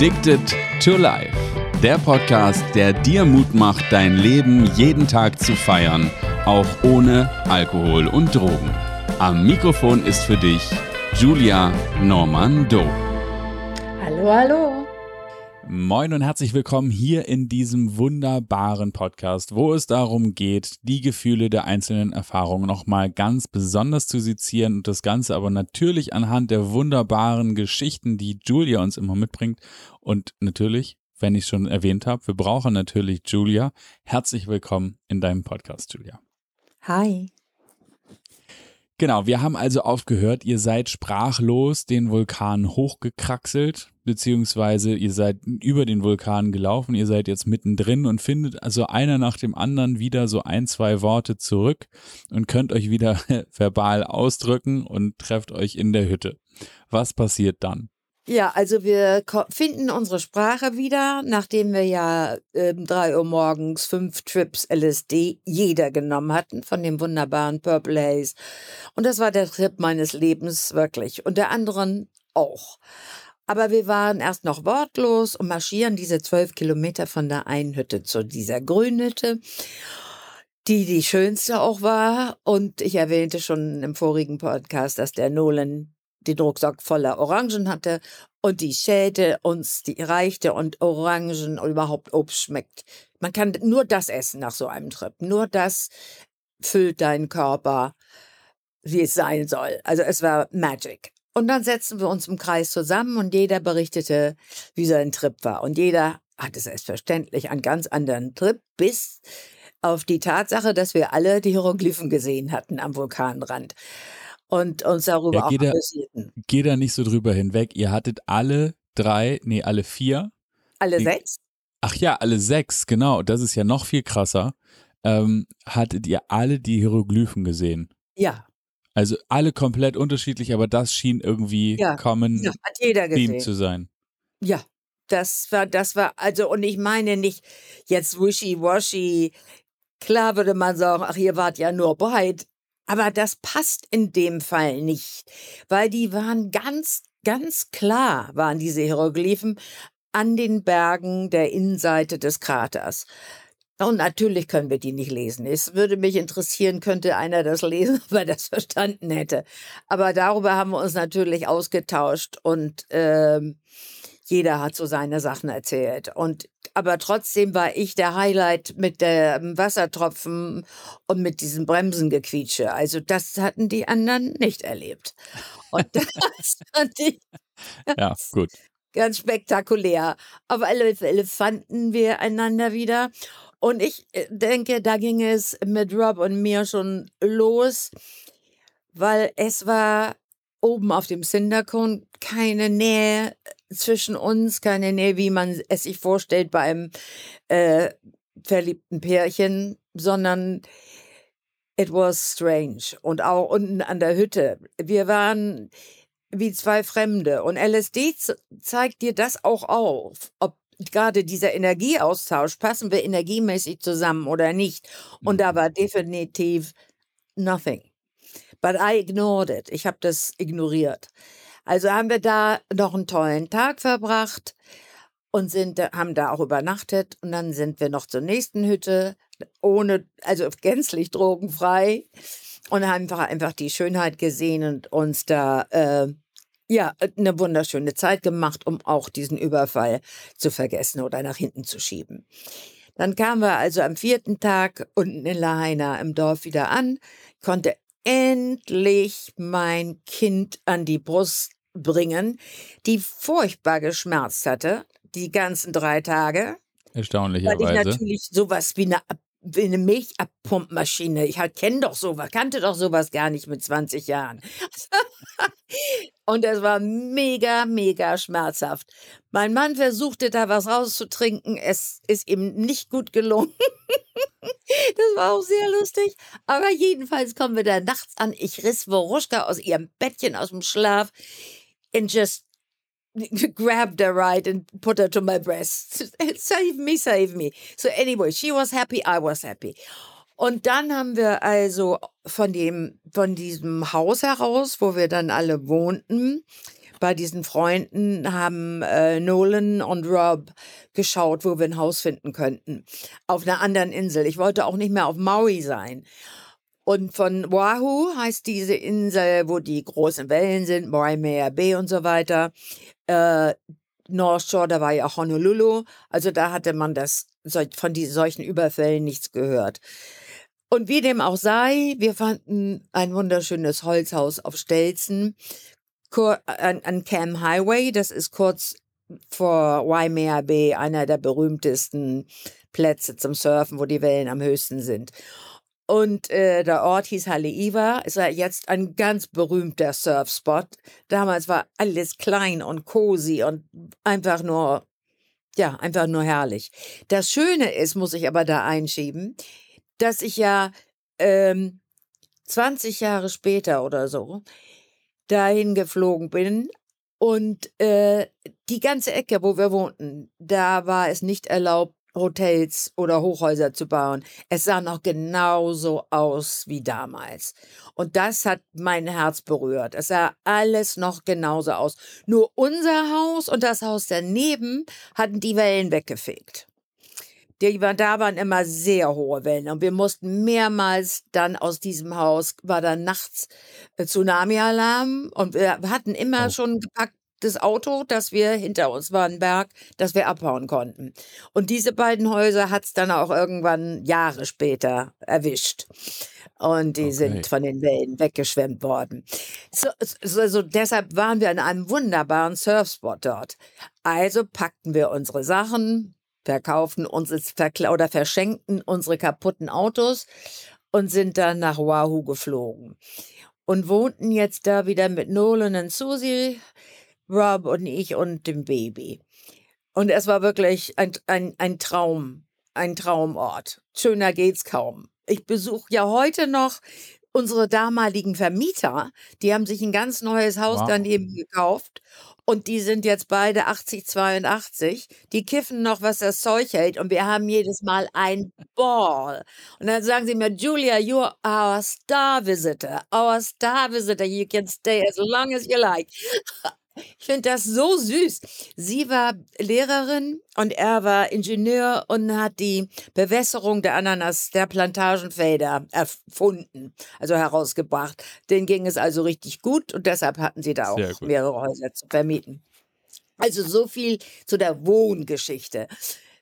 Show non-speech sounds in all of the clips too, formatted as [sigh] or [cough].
Addicted to Life. Der Podcast, der dir Mut macht, dein Leben jeden Tag zu feiern, auch ohne Alkohol und Drogen. Am Mikrofon ist für dich Julia Normando. Hallo, hallo. Moin und herzlich willkommen hier in diesem wunderbaren Podcast, wo es darum geht, die Gefühle der einzelnen Erfahrungen nochmal ganz besonders zu sezieren und das Ganze aber natürlich anhand der wunderbaren Geschichten, die Julia uns immer mitbringt. Und natürlich, wenn ich schon erwähnt habe, wir brauchen natürlich Julia. Herzlich willkommen in deinem Podcast, Julia. Hi. Genau, wir haben also aufgehört, ihr seid sprachlos den Vulkan hochgekraxelt, beziehungsweise ihr seid über den Vulkan gelaufen, ihr seid jetzt mittendrin und findet also einer nach dem anderen wieder so ein, zwei Worte zurück und könnt euch wieder [laughs] verbal ausdrücken und trefft euch in der Hütte. Was passiert dann? Ja, also wir finden unsere Sprache wieder, nachdem wir ja ähm, drei Uhr morgens fünf Trips LSD jeder genommen hatten von dem wunderbaren Purple Haze. Und das war der Trip meines Lebens wirklich und der anderen auch. Aber wir waren erst noch wortlos und marschieren diese zwölf Kilometer von der einen Hütte zu dieser Grünhütte die die schönste auch war. Und ich erwähnte schon im vorigen Podcast, dass der Nolan den Rucksack voller Orangen hatte und die Schäde uns die reichte und Orangen und überhaupt Obst schmeckt. Man kann nur das essen nach so einem Trip. Nur das füllt deinen Körper, wie es sein soll. Also es war Magic. Und dann setzten wir uns im Kreis zusammen und jeder berichtete, wie sein Trip war. Und jeder hatte selbstverständlich einen ganz anderen Trip, bis auf die Tatsache, dass wir alle die Hieroglyphen gesehen hatten am Vulkanrand und uns darüber ja, auch da, Geh da nicht so drüber hinweg. Ihr hattet alle drei, nee, alle vier. Alle die, sechs? Ach ja, alle sechs, genau. Das ist ja noch viel krasser. Ähm, hattet ihr alle die Hieroglyphen gesehen? Ja. Also alle komplett unterschiedlich, aber das schien irgendwie ja, common ja, hat jeder Theme zu sein. Ja, das war, das war, also, und ich meine nicht jetzt wishy-washy. Klar würde man sagen, ach, ihr wart ja nur breit. Aber das passt in dem Fall nicht, weil die waren ganz, ganz klar, waren diese Hieroglyphen an den Bergen der Innenseite des Kraters. Und natürlich können wir die nicht lesen. Es würde mich interessieren, könnte einer das lesen, [laughs] ob er das verstanden hätte. Aber darüber haben wir uns natürlich ausgetauscht und ähm, jeder hat so seine Sachen erzählt. Und aber trotzdem war ich der Highlight mit dem Wassertropfen und mit diesem Bremsengequietsche. Also das hatten die anderen nicht erlebt. Und [laughs] das fand ich ja, gut. ganz spektakulär. Auf alle Fälle fanden wir einander wieder. Und ich äh, denke, da ging es mit Rob und mir schon los, weil es war oben auf dem Cindercone keine Nähe zwischen uns, keine Nähe, wie man es sich vorstellt bei einem äh, verliebten Pärchen, sondern it was strange. Und auch unten an der Hütte. Wir waren wie zwei Fremde. Und LSD zeigt dir das auch auf, ob gerade dieser Energieaustausch, passen wir energiemäßig zusammen oder nicht. Und da mhm. war definitiv nothing. But I ignored it. Ich habe das ignoriert. Also haben wir da noch einen tollen Tag verbracht und sind, haben da auch übernachtet und dann sind wir noch zur nächsten Hütte, ohne, also gänzlich drogenfrei und haben einfach, einfach die Schönheit gesehen und uns da, äh, ja, eine wunderschöne Zeit gemacht, um auch diesen Überfall zu vergessen oder nach hinten zu schieben. Dann kamen wir also am vierten Tag unten in Lahaina im Dorf wieder an, konnte endlich mein Kind an die Brust bringen, die furchtbar geschmerzt hatte, die ganzen drei Tage. Erstaunlicherweise. Weil ich natürlich sowas wie eine, wie eine Milchabpumpmaschine, ich halt kenne doch sowas, kannte doch sowas gar nicht mit 20 Jahren. [laughs] Und es war mega, mega schmerzhaft. Mein Mann versuchte da was rauszutrinken. Es ist ihm nicht gut gelungen. [laughs] das war auch sehr lustig. Aber jedenfalls kommen wir da nachts an. Ich riss Woruschka aus ihrem Bettchen aus dem Schlaf and just [laughs] grabbed her right and put her to my breast. [laughs] save me, save me. So anyway, she was happy, I was happy. Und dann haben wir also von dem, von diesem Haus heraus, wo wir dann alle wohnten, bei diesen Freunden haben äh, Nolan und Rob geschaut, wo wir ein Haus finden könnten. Auf einer anderen Insel. Ich wollte auch nicht mehr auf Maui sein. Und von Oahu heißt diese Insel, wo die großen Wellen sind, Waimea Bay und so weiter. Äh, North Shore, da war ja Honolulu. Also da hatte man das von diesen solchen Überfällen nichts gehört. Und wie dem auch sei, wir fanden ein wunderschönes Holzhaus auf Stelzen an, an Cam Highway. Das ist kurz vor Waimea Bay, einer der berühmtesten Plätze zum Surfen, wo die Wellen am höchsten sind. Und äh, der Ort hieß Haleiwa, ist ja jetzt ein ganz berühmter Surfspot. Damals war alles klein und cozy und einfach nur, ja, einfach nur herrlich. Das Schöne ist, muss ich aber da einschieben, dass ich ja ähm, 20 Jahre später oder so dahin geflogen bin und äh, die ganze Ecke, wo wir wohnten, da war es nicht erlaubt, Hotels oder Hochhäuser zu bauen. Es sah noch genauso aus wie damals. Und das hat mein Herz berührt. Es sah alles noch genauso aus. Nur unser Haus und das Haus daneben hatten die Wellen weggefegt. Die, da waren immer sehr hohe Wellen und wir mussten mehrmals dann aus diesem Haus, war dann nachts äh, Tsunami-Alarm und wir hatten immer oh. schon gepackt das Auto, das wir hinter uns war, ein Berg, dass wir abhauen konnten. Und diese beiden Häuser hat es dann auch irgendwann Jahre später erwischt. Und die okay. sind von den Wellen weggeschwemmt worden. So, so, so, deshalb waren wir an einem wunderbaren Surfspot dort. Also packten wir unsere Sachen, verkauften uns oder verschenkten unsere kaputten Autos und sind dann nach Oahu geflogen. Und wohnten jetzt da wieder mit Nolan und Susie, Rob und ich und dem Baby. Und es war wirklich ein, ein, ein Traum, ein Traumort. Schöner geht's kaum. Ich besuche ja heute noch unsere damaligen Vermieter. Die haben sich ein ganz neues Haus wow. daneben gekauft und die sind jetzt beide 80, 82. Die kiffen noch, was das Zeug hält. Und wir haben jedes Mal ein Ball. Und dann sagen sie mir, Julia, you're our star visitor. Our star visitor. You can stay as long as you like. Ich finde das so süß. Sie war Lehrerin und er war Ingenieur und hat die Bewässerung der Ananas, der Plantagenfelder erfunden, also herausgebracht. Denen ging es also richtig gut und deshalb hatten sie da auch mehrere Häuser zu vermieten. Also so viel zu der Wohngeschichte.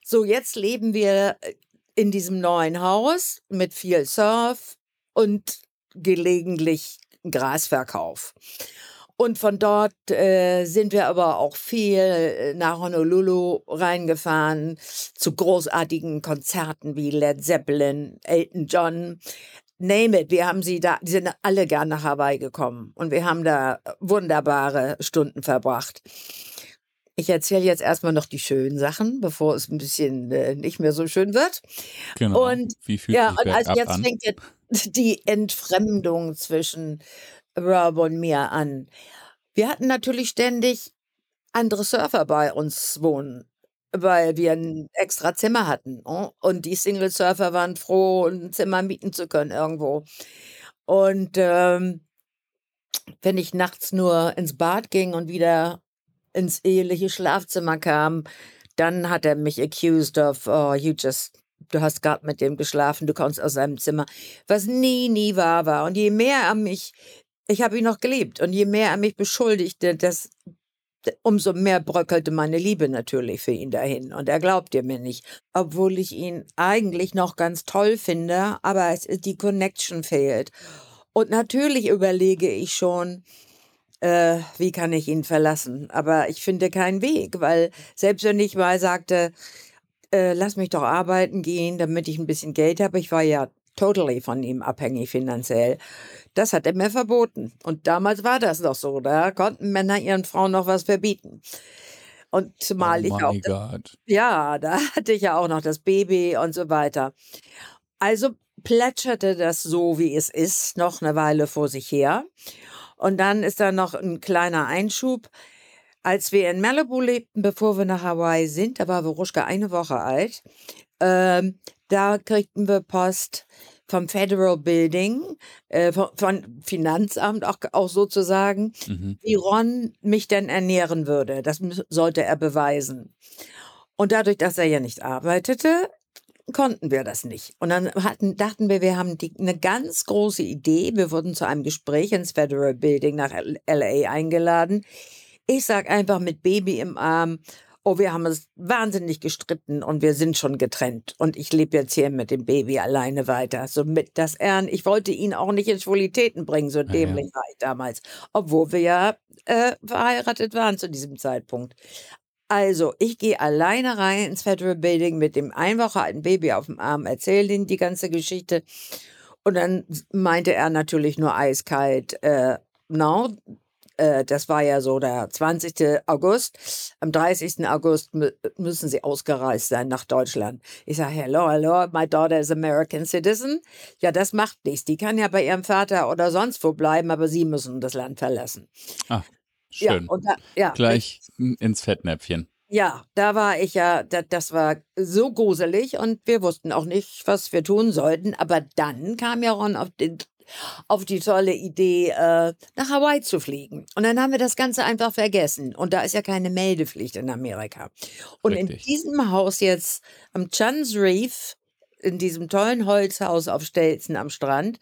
So, jetzt leben wir äh, in diesem neuen Haus mit viel Surf und gelegentlich Grasverkauf. Und von dort äh, sind wir aber auch viel äh, nach Honolulu reingefahren zu großartigen Konzerten wie Led Zeppelin, Elton John. Name it, wir haben sie da, die sind alle gern nach Hawaii gekommen und wir haben da wunderbare Stunden verbracht. Ich erzähle jetzt erstmal noch die schönen Sachen, bevor es ein bisschen äh, nicht mehr so schön wird. Genau. Und, Wie fühlt ja, und also jetzt an? fängt jetzt die Entfremdung zwischen Rob und mir an. Wir hatten natürlich ständig andere Surfer bei uns wohnen, weil wir ein extra Zimmer hatten. Oh, und die Single-Surfer waren froh, ein Zimmer mieten zu können irgendwo. Und ähm, wenn ich nachts nur ins Bad ging und wieder ins eheliche Schlafzimmer kam, dann hat er mich accused of, oh, you just, du hast gerade mit dem geschlafen, du kommst aus seinem Zimmer, was nie, nie wahr war. Und je mehr er mich ich habe ihn noch geliebt. Und je mehr er mich beschuldigte, das, umso mehr bröckelte meine Liebe natürlich für ihn dahin. Und er glaubte mir nicht. Obwohl ich ihn eigentlich noch ganz toll finde, aber es, die Connection fehlt. Und natürlich überlege ich schon, äh, wie kann ich ihn verlassen? Aber ich finde keinen Weg, weil selbst wenn ich mal sagte, äh, lass mich doch arbeiten gehen, damit ich ein bisschen Geld habe, ich war ja totally von ihm abhängig finanziell. Das hat er mir verboten. Und damals war das noch so. Da konnten Männer ihren Frauen noch was verbieten. Und zumal oh ich auch. God. Ja, da [laughs] hatte ich ja auch noch das Baby und so weiter. Also plätscherte das so, wie es ist, noch eine Weile vor sich her. Und dann ist da noch ein kleiner Einschub. Als wir in Malibu lebten, bevor wir nach Hawaii sind, da war Veruschka eine Woche alt, ähm, da kriegten wir Post vom Federal Building, äh, von, von Finanzamt auch, auch sozusagen, Mhm. wie Ron mich denn ernähren würde. Das sollte er beweisen. Und dadurch, dass er ja nicht arbeitete, konnten wir das nicht. Und dann hatten, dachten wir, wir haben die, eine ganz große Idee. Wir wurden zu einem Gespräch ins Federal Building nach LA eingeladen. Ich sag einfach mit Baby im Arm, oh, wir haben uns wahnsinnig gestritten und wir sind schon getrennt. Und ich lebe jetzt hier mit dem Baby alleine weiter. So mit das Ern. Ich wollte ihn auch nicht in Schwulitäten bringen, so ja. dämlich war ich damals. Obwohl wir ja äh, verheiratet waren zu diesem Zeitpunkt. Also, ich gehe alleine rein ins Federal Building mit dem ein Woche alten Baby auf dem Arm, erzähle ihm die ganze Geschichte. Und dann meinte er natürlich nur eiskalt, äh, no, äh, das war ja so der 20. August. Am 30. August mü müssen sie ausgereist sein nach Deutschland. Ich sage, hello, hello, my daughter is American citizen. Ja, das macht nichts. Die kann ja bei ihrem Vater oder sonst wo bleiben, aber sie müssen das Land verlassen. Ah, Ja, schön. und da, ja, Gleich ins Fettnäpfchen. ja, da war ich ja, da, das war so gruselig und wir wussten auch nicht, was wir tun sollten. Aber dann kam ja Ron auf, den, auf die tolle Idee, äh, nach Hawaii zu fliegen. Und dann haben wir das Ganze einfach vergessen. Und da ist ja keine Meldepflicht in Amerika. Und in Richtig. diesem Haus jetzt am Chans Reef, in diesem tollen Holzhaus auf Stelzen am Strand,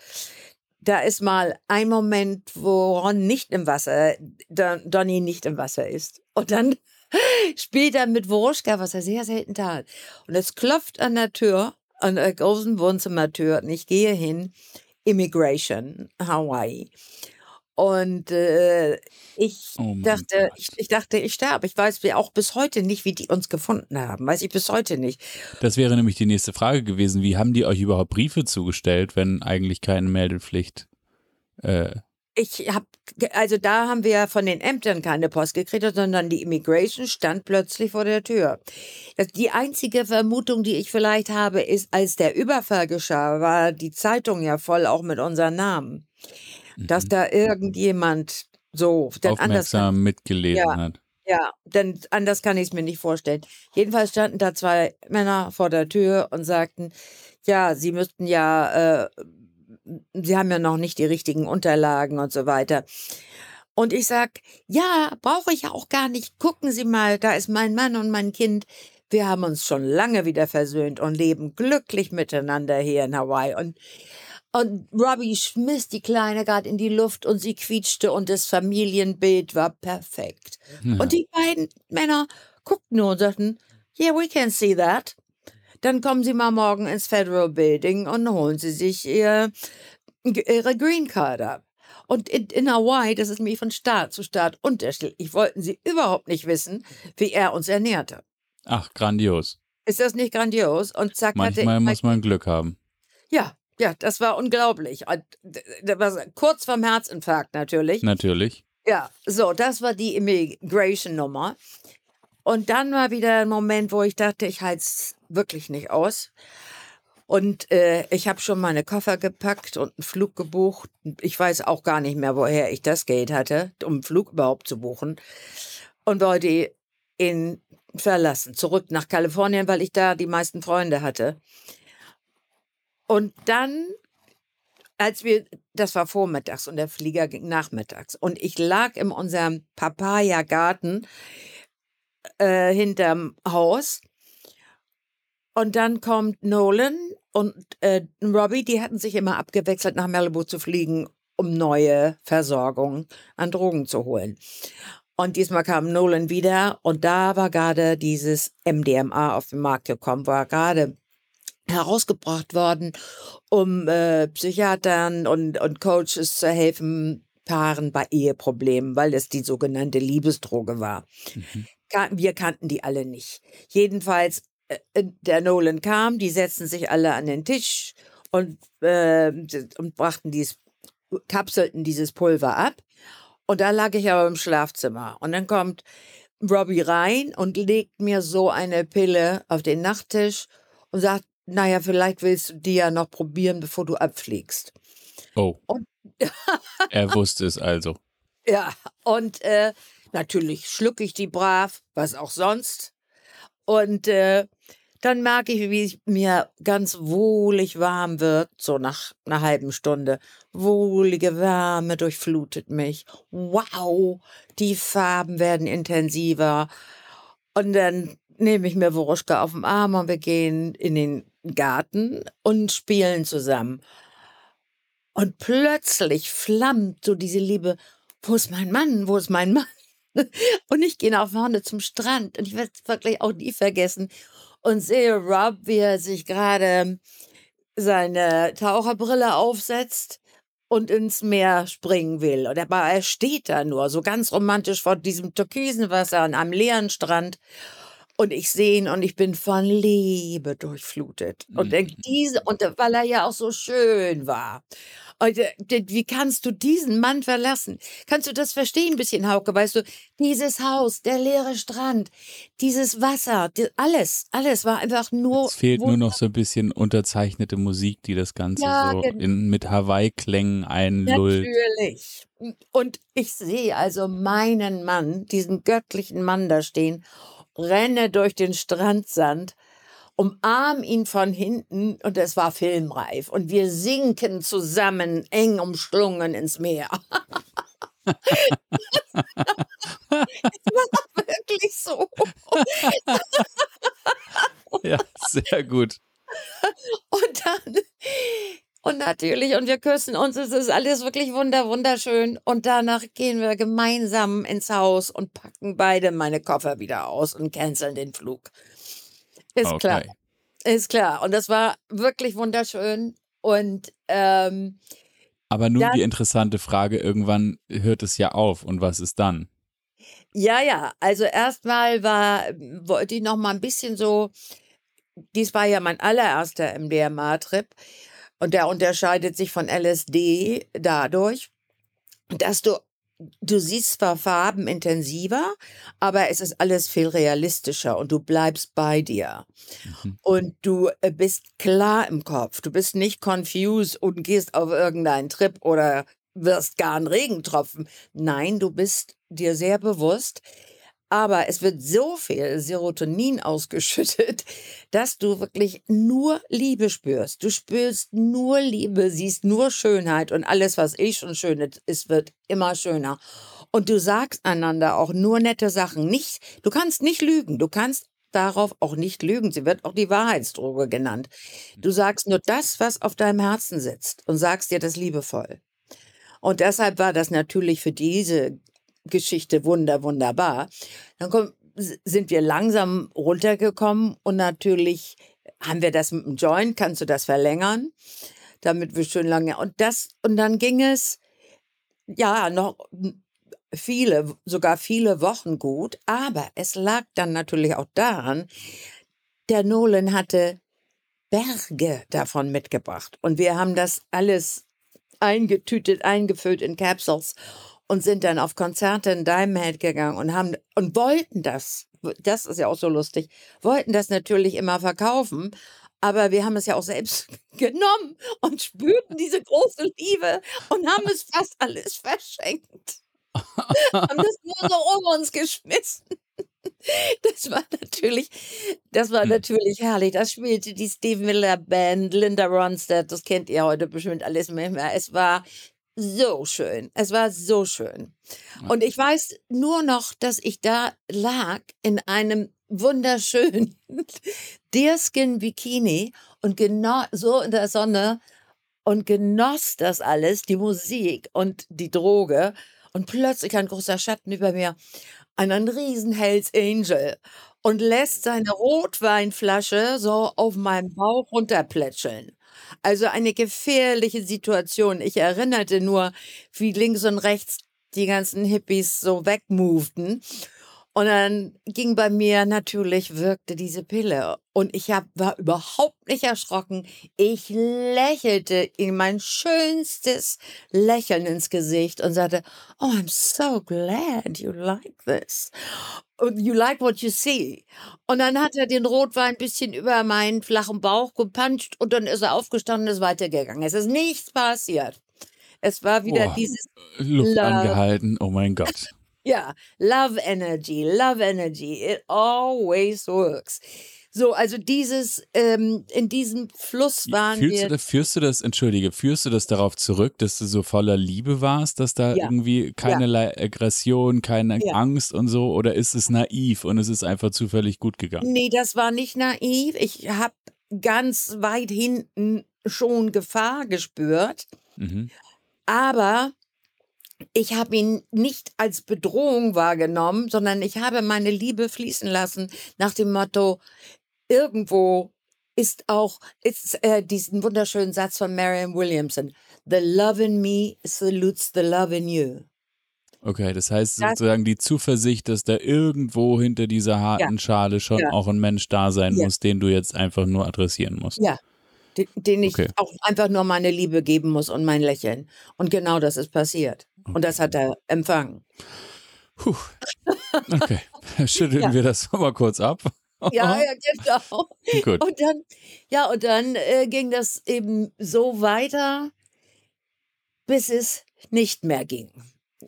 da ist mal ein Moment, wo Ron nicht im Wasser, Don, Donny nicht im Wasser ist. Und dann [laughs] spielt er mit Woroschka, was er sehr selten tat. Und es klopft an der Tür, an der großen Wohnzimmertür. Und ich gehe hin, Immigration, Hawaii. Und äh, ich Oh dachte, ich, ich dachte, ich sterbe. Ich weiß auch bis heute nicht, wie die uns gefunden haben. Weiß ich bis heute nicht. Das wäre nämlich die nächste Frage gewesen. Wie haben die euch überhaupt Briefe zugestellt, wenn eigentlich keine Meldepflicht? Äh, Ich habe, also da haben wir von den Ämtern keine Post gekriegt, sondern die Immigration stand plötzlich vor der Tür. Das, die einzige Vermutung, die ich vielleicht habe, ist, als der Überfall geschah, war die Zeitung ja voll auch mit unseren Namen. Dass mhm. da irgendjemand so, denn anders aufmerksam mitgelesen ja, hat. ja, denn anders kann ich es mir nicht vorstellen. Jedenfalls standen da zwei Männer vor der Tür und sagten, ja, sie müssten ja, äh, sie haben ja noch nicht die richtigen Unterlagen und so weiter. Und ich sag, ja, brauche ich ja auch gar nicht. Gucken Sie mal, da ist mein Mann und mein Kind. Wir haben uns schon lange wieder versöhnt und leben glücklich miteinander hier in Hawaii. Und, und Robbie schmiss die Kleine gerade in die Luft und sie quietschte und das Familienbild war perfekt. Ja. Und die beiden Männer guckten nur und sagten, yeah, we can see that. Dann kommen Sie mal morgen ins Federal Building und holen Sie sich ihr, Ihre Green Card ab. Und in, in Hawaii, das ist mir von Staat zu Staat unterschiedlich, wollten sie überhaupt nicht wissen, wie er uns ernährte. Ach, grandios. Ist das nicht grandios? Und zack Manchmal muss man Glück haben. ja, ja, das war unglaublich. Das war kurz vorm Herzinfarkt natürlich. Natürlich. Ja, so, das war die Immigration-Nummer. Und dann war wieder ein Moment, wo ich dachte, ich halte es wirklich nicht aus. Und äh, ich habe schon meine Koffer gepackt und einen Flug gebucht. Ich weiß auch gar nicht mehr, woher ich das Geld hatte, um einen Flug überhaupt zu buchen. Und wollte ihn verlassen, zurück nach Kalifornien, weil ich da die meisten Freunde hatte. Und dann als wir, das war vormittags und der Flieger ging nachmittags. Und ich lag in unserem Papaya-Garten äh, hinterm Haus. Und dann kommt Nolan und äh, Robbie, die hatten sich immer abgewechselt, nach Malibu zu fliegen, um neue Versorgung an Drogen zu holen. Und diesmal kam Nolan wieder und da war gerade dieses MDMA auf den Markt gekommen, war gerade herausgebracht worden, um äh, Psychiatern und, und Coaches zu helfen, Paaren bei Eheproblemen, weil es die sogenannte Liebesdroge war. Mhm. Wir kannten die alle nicht. Jedenfalls, äh, äh, der Nolan kam, die setzten sich alle an den Tisch und, äh, und brachten dies, kapselten dieses Pulver ab. Und da lag ich aber im Schlafzimmer. Und dann kommt Robbie rein und legt mir so eine Pille auf den Nachttisch und sagt, naja, vielleicht willst du die ja noch probieren, bevor du abfliegst. Oh. Und er [laughs] wusste es also. Ja, und äh, natürlich schlucke ich die brav, was auch sonst. Und äh, dann merke ich, wie es mir ganz wohlig warm wird, so nach einer halben Stunde. Wohlige Wärme durchflutet mich. Wow, die Farben werden intensiver. Und dann nehme ich mir Wuruschka auf den Arm und wir gehen in den Garten und spielen zusammen. Und plötzlich flammt so diese Liebe, wo ist mein Mann, wo ist mein Mann? [laughs] Und ich gehe nach vorne zum Strand und ich werde es wirklich auch nie vergessen und sehe Rob, wie er sich gerade seine Taucherbrille aufsetzt und ins Meer springen will. Und er steht da nur, so ganz romantisch vor diesem türkisen Wasser an einem leeren Strand. Und ich sehe ihn und ich bin von Liebe durchflutet. Und Mhm. diese, und weil er ja auch so schön war. Und äh, wie kannst du diesen Mann verlassen? Kannst du das verstehen, ein bisschen, Hauke? Weißt du, dieses Haus, der leere Strand, dieses Wasser, die, alles, alles war einfach nur. Es fehlt nur noch so ein bisschen unterzeichnete Musik, die das Ganze Ja, so in, mit Hawaii-Klängen einlullt. Natürlich. Und ich sehe also meinen Mann, diesen göttlichen Mann da stehen, renne durch den Strandsand, umarm ihn von hinten und es war filmreif. Und wir sinken zusammen, eng umschlungen ins Meer. [laughs] es war wirklich so. Ja, sehr gut. Und dann, und natürlich, und wir küssen uns, es ist alles wirklich wunder, wunderschön. Und danach gehen wir gemeinsam ins Haus und packen beide meine Koffer wieder aus und canceln den Flug. Ist klar, Okay. ist klar. Und das war wirklich wunderschön. Und ähm, Aber nun Dann- die interessante Frage, irgendwann hört es ja auf und was ist dann? ja, ja, also erstmal war, wollte ich noch mal ein bisschen so, dies war ja mein allererster MDMA-Trip. Und der unterscheidet sich von LSD dadurch, dass du, du siehst zwar Farben intensiver, aber es ist alles viel realistischer und du bleibst bei dir. Mhm. Und du äh, bist klar im Kopf. Du bist nicht confused und gehst auf irgendeinen Trip oder wirst gar ein Regentropfen. Nein, du bist dir sehr bewusst, aber es wird so viel Serotonin [laughs] ausgeschüttet, dass du wirklich nur Liebe spürst. Du spürst nur Liebe, siehst nur Schönheit und alles, was eh schon schön ist, wird immer schöner. Und du sagst einander auch nur nette Sachen. Nicht, du kannst nicht lügen. Du kannst darauf auch nicht lügen. Sie wird auch die Wahrheitsdroge genannt. Du sagst nur das, was auf deinem Herzen sitzt und sagst dir das liebevoll. Und deshalb war das natürlich für diese Geschichte wunder, wunderbar. Dann komm, s- sind wir langsam runtergekommen und natürlich haben wir das mit dem Joint, kannst du das verlängern, damit wir schön lange, und das, und dann ging es, ja, noch viele, sogar viele Wochen gut, aber es lag dann natürlich auch daran, der Nolan hatte Berge davon mitgebracht und wir haben das alles eingetütet, eingefüllt in Capsules und sind dann auf Konzerte in Diamond gegangen und haben und wollten das. Das ist ja auch so lustig. Wollten das natürlich immer verkaufen, aber wir haben es ja auch selbst [laughs] genommen und spürten diese große Liebe und haben es fast alles verschenkt. [laughs] haben das nur so um uns geschmissen. [laughs] Das war natürlich, das war Hm. natürlich herrlich. Das spielte die Steve Miller Band, Linda Ronstadt, das kennt ihr heute bestimmt alles mehr. Es war so schön. Es war so schön. Und ich weiß nur noch, dass ich da lag in einem wunderschönen [laughs] Deerskin Bikini und genau so in der Sonne und genoss das alles, die Musik und die Droge. Und plötzlich ein großer Schatten über mir, einen riesen Hells Angel und lässt seine Rotweinflasche so auf meinem Bauch runterplätscheln. Also eine gefährliche Situation. Ich erinnerte nur, wie links und rechts die ganzen Hippies so wegmovten. Und dann ging bei mir natürlich, wirkte diese Pille. Und ich hab, war überhaupt nicht erschrocken. Ich lächelte in mein schönstes Lächeln ins Gesicht und sagte, Oh, I'm so glad you like this. You like what you see. Und dann hat er den Rotwein ein bisschen über meinen flachen Bauch gepanscht und dann ist er aufgestanden und ist weitergegangen. Es ist nichts passiert. Es war wieder Boah. dieses Luft Love. angehalten, oh mein Ja, Ja, love energy, love energy. It always works. So, also dieses, ähm, in diesem Fluss waren Fühlst wir. du, führst du das, entschuldige, führst du das darauf zurück, dass du so voller Liebe warst, dass da Ja. irgendwie keinerlei Aggression, keine Ja. Angst und so, oder ist es naiv und es ist einfach zufällig gut gegangen? Nee, das war nicht naiv. Ich habe ganz weit hinten schon Gefahr gespürt, Mhm. aber ich habe ihn nicht als Bedrohung wahrgenommen, sondern ich habe meine Liebe fließen lassen nach dem Motto, irgendwo ist auch ist, äh, diesen wunderschönen Satz von Marianne Williamson, The love in me salutes the love in you. Okay, das heißt Das- sozusagen die Zuversicht, dass da irgendwo hinter dieser harten Schale schon Ja. auch ein Mensch da sein Ja. muss, den du jetzt einfach nur adressieren musst. Ja. Den, den ich Okay. auch einfach nur meine Liebe geben muss und mein Lächeln. Und genau das ist passiert. Und das hat er empfangen. Puh. Okay, [laughs] schütteln Ja. wir das mal kurz ab. Ja, ja, genau. Gut. Und dann, ja, und dann äh, ging das eben so weiter, bis es nicht mehr ging.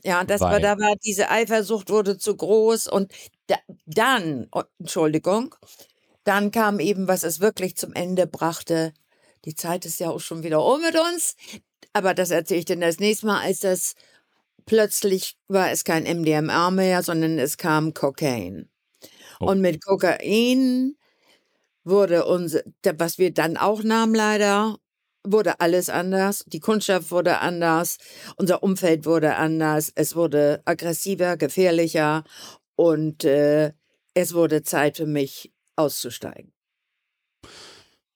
Ja, das war, Weil? da war diese Eifersucht wurde zu groß und da, dann, oh, Entschuldigung, dann kam eben, was es wirklich zum Ende brachte. Die Zeit ist ja auch schon wieder um mit uns, aber das erzähle ich dir das nächste Mal, als das plötzlich war es kein MDMA mehr, sondern es kam Kokain. Oh. Und mit Kokain wurde unser, da- was wir dann auch nahmen leider, wurde alles anders. Die Kundschaft wurde anders, unser Umfeld wurde anders, es wurde aggressiver, gefährlicher und äh, es wurde Zeit für mich auszusteigen.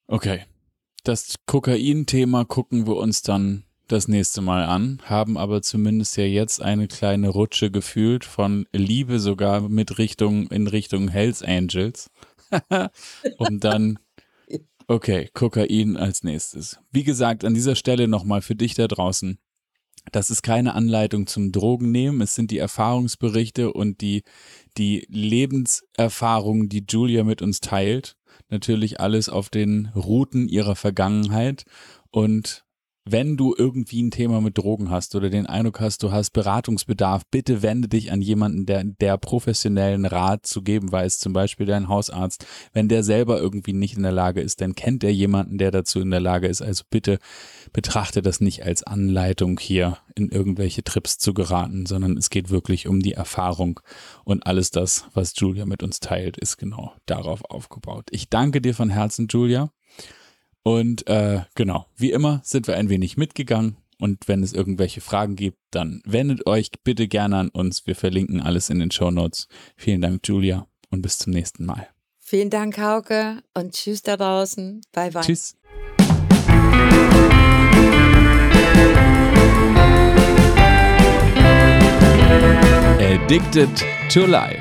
Okay. Das Kokain-Thema gucken wir uns dann das nächste Mal an, haben aber zumindest ja jetzt eine kleine Rutsche gefühlt von Liebe sogar mit Richtung in Richtung Hells Angels. [laughs] um dann okay, Kokain als nächstes. Wie gesagt, an dieser Stelle nochmal für dich da draußen. Das ist keine Anleitung zum Drogennehmen, es sind die Erfahrungsberichte und die, die Lebenserfahrungen, die Julia mit uns teilt. Natürlich alles auf den Routen ihrer Vergangenheit. Und wenn du irgendwie ein Thema mit Drogen hast oder den Eindruck hast, du hast Beratungsbedarf, bitte wende dich an jemanden, der, der professionellen Rat zu geben weiß, zum Beispiel dein Hausarzt. Wenn der selber irgendwie nicht in der Lage ist, dann kennt er jemanden, der dazu in der Lage ist. Also bitte betrachte das nicht als Anleitung hier in irgendwelche Trips zu geraten, sondern es geht wirklich um die Erfahrung und alles das, was Julia mit uns teilt, ist genau darauf aufgebaut. Ich danke dir von Herzen, Julia. Und äh, genau, wie immer sind wir ein wenig mitgegangen. Und wenn es irgendwelche Fragen gibt, dann wendet euch bitte gerne an uns. Wir verlinken alles in den Show Notes. Vielen Dank, Julia, und bis zum nächsten Mal. Vielen Dank, Hauke, und tschüss da draußen. Bye, bye. Tschüss. Addicted to Life.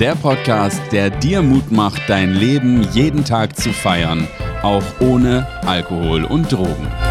Der Podcast, der dir Mut macht, dein Leben jeden Tag zu feiern, auch ohne Alkohol und Drogen.